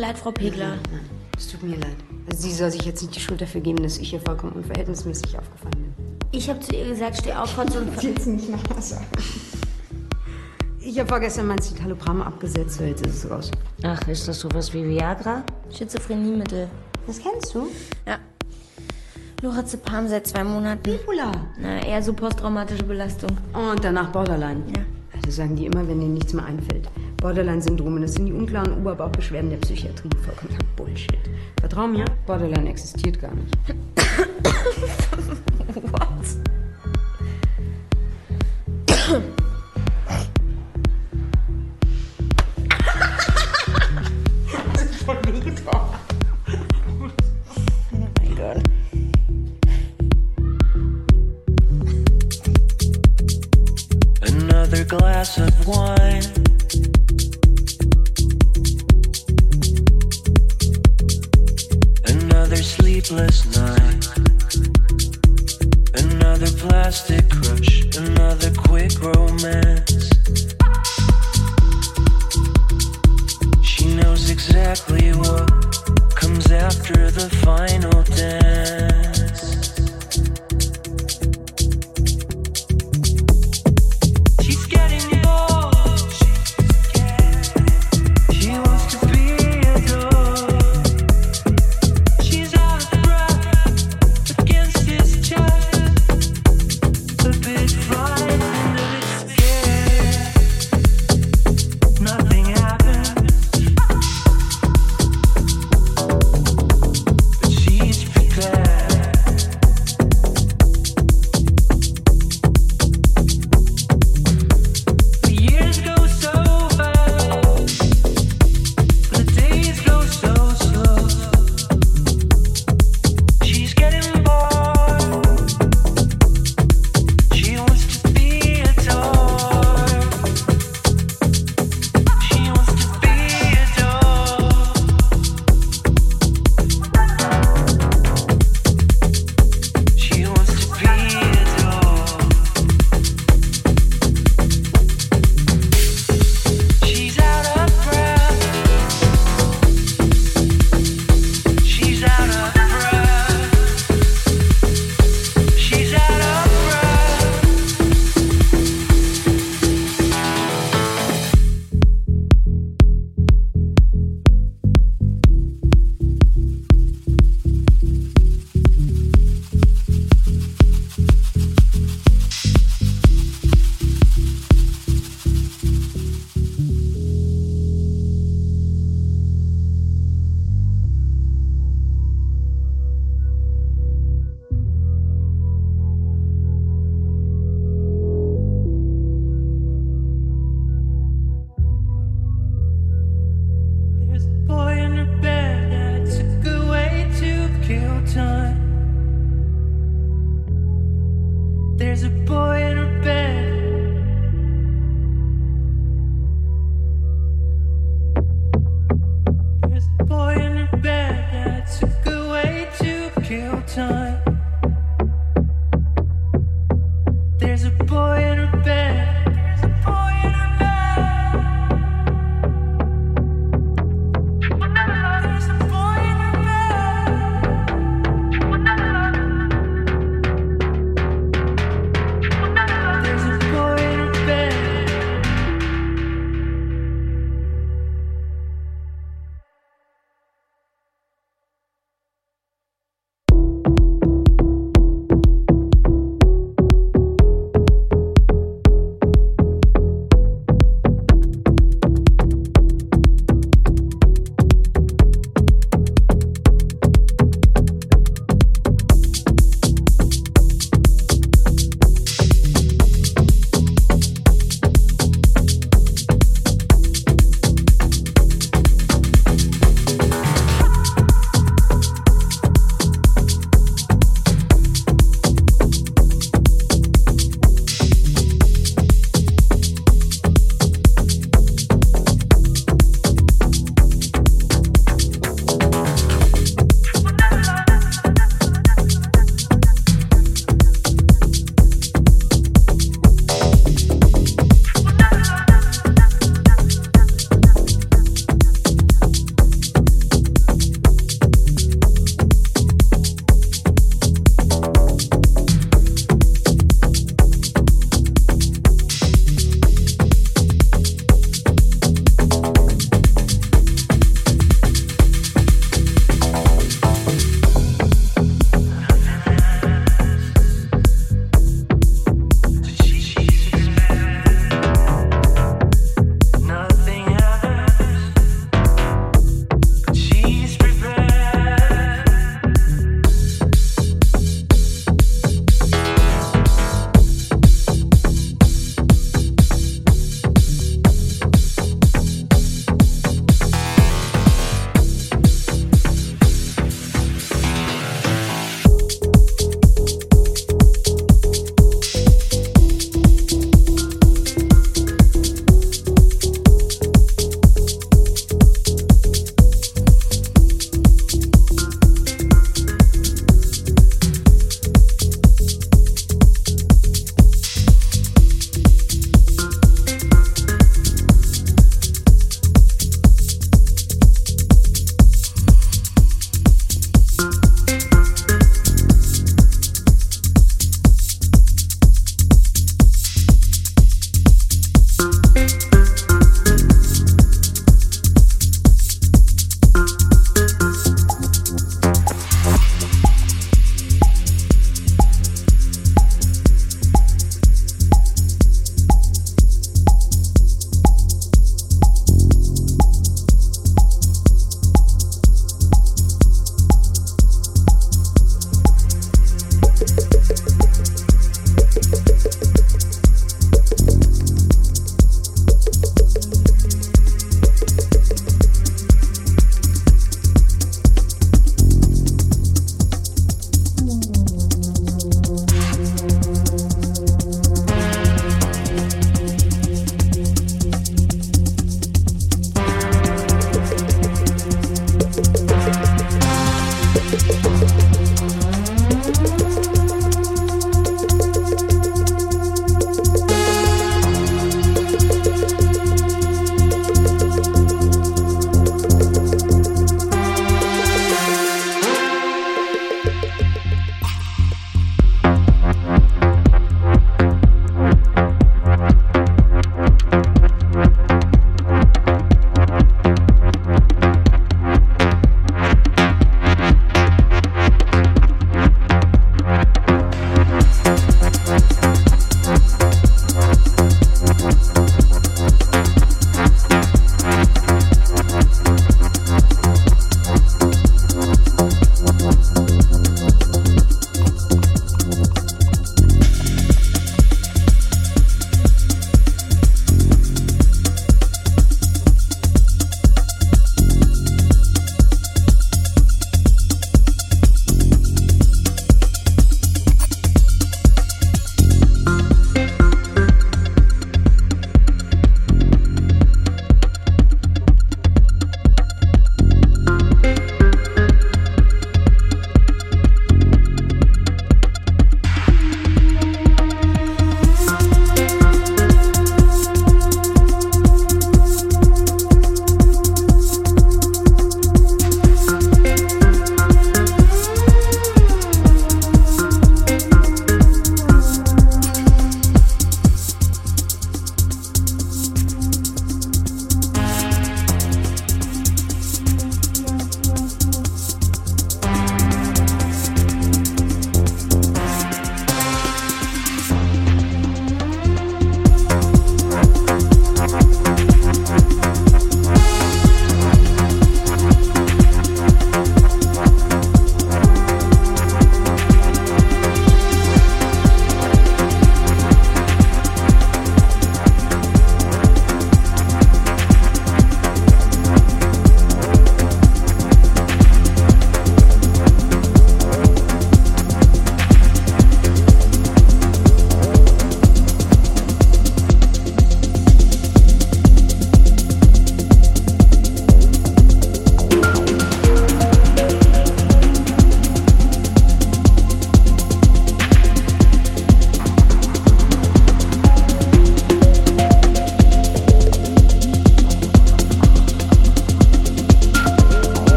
leid, Frau Pegler. Nein, es tut mir leid. Also sie soll sich jetzt nicht die Schuld dafür geben, dass ich ihr vollkommen unverhältnismäßig aufgefallen bin. Ich habe zu ihr gesagt, steh auf, Kotze und... Jetzt nicht mal sagen. Ich habe vorgestern mein Citalopram abgesetzt, so jetzt ist es raus. Ach, ist das sowas wie Viagra? Schizophrenie-Mittel. Das kennst du? Ja. Lorazepam seit zwei Monaten. Bipolar. Na, eher so posttraumatische Belastung. Und danach Borderline. Ja. Das sagen die immer, wenn denen nichts mehr einfällt. Borderline-Syndrome, das sind die unklaren Oberbauchbeschwerden der Psychiatrie. Vollkommener Bullshit. Vertrau mir, Borderline existiert gar nicht.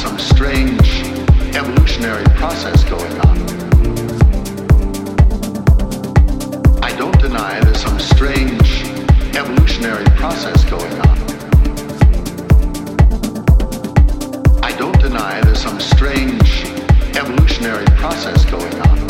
some strange evolutionary process going on. I don't deny there's some strange evolutionary process going on. I don't deny there's some strange evolutionary process going on.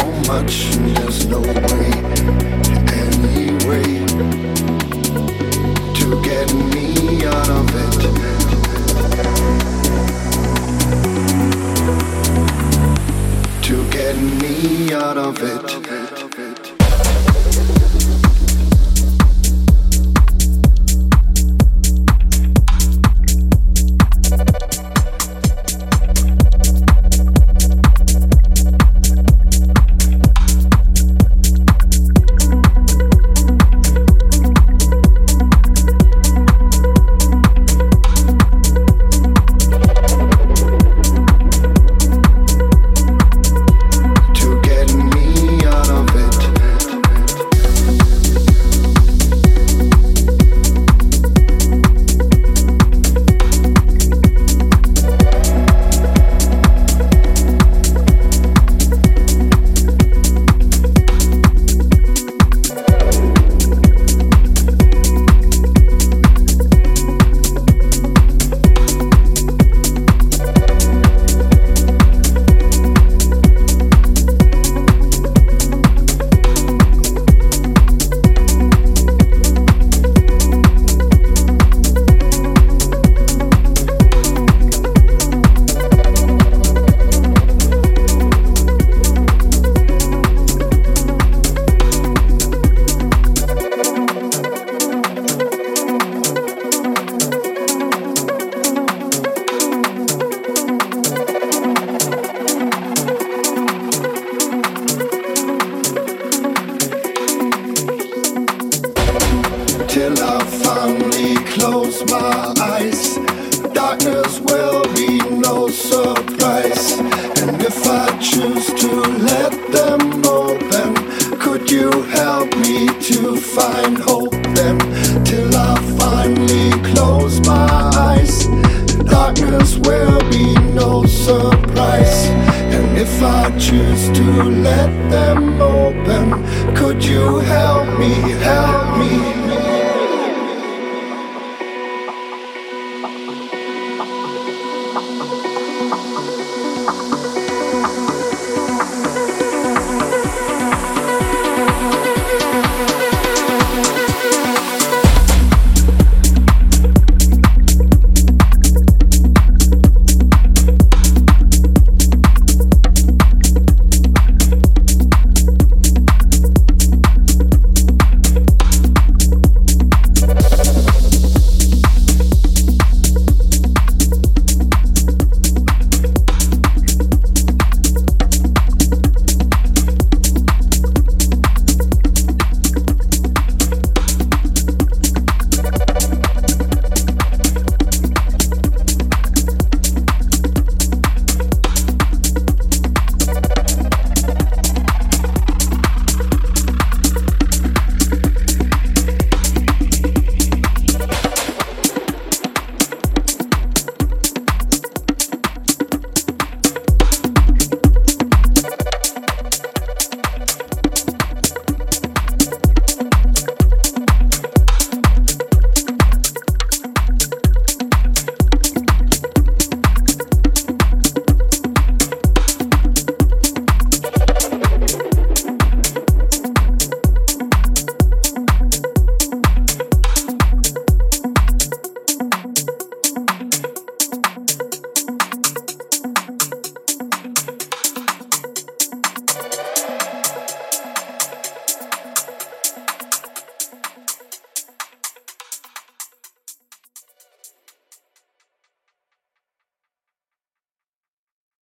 so much there's no way.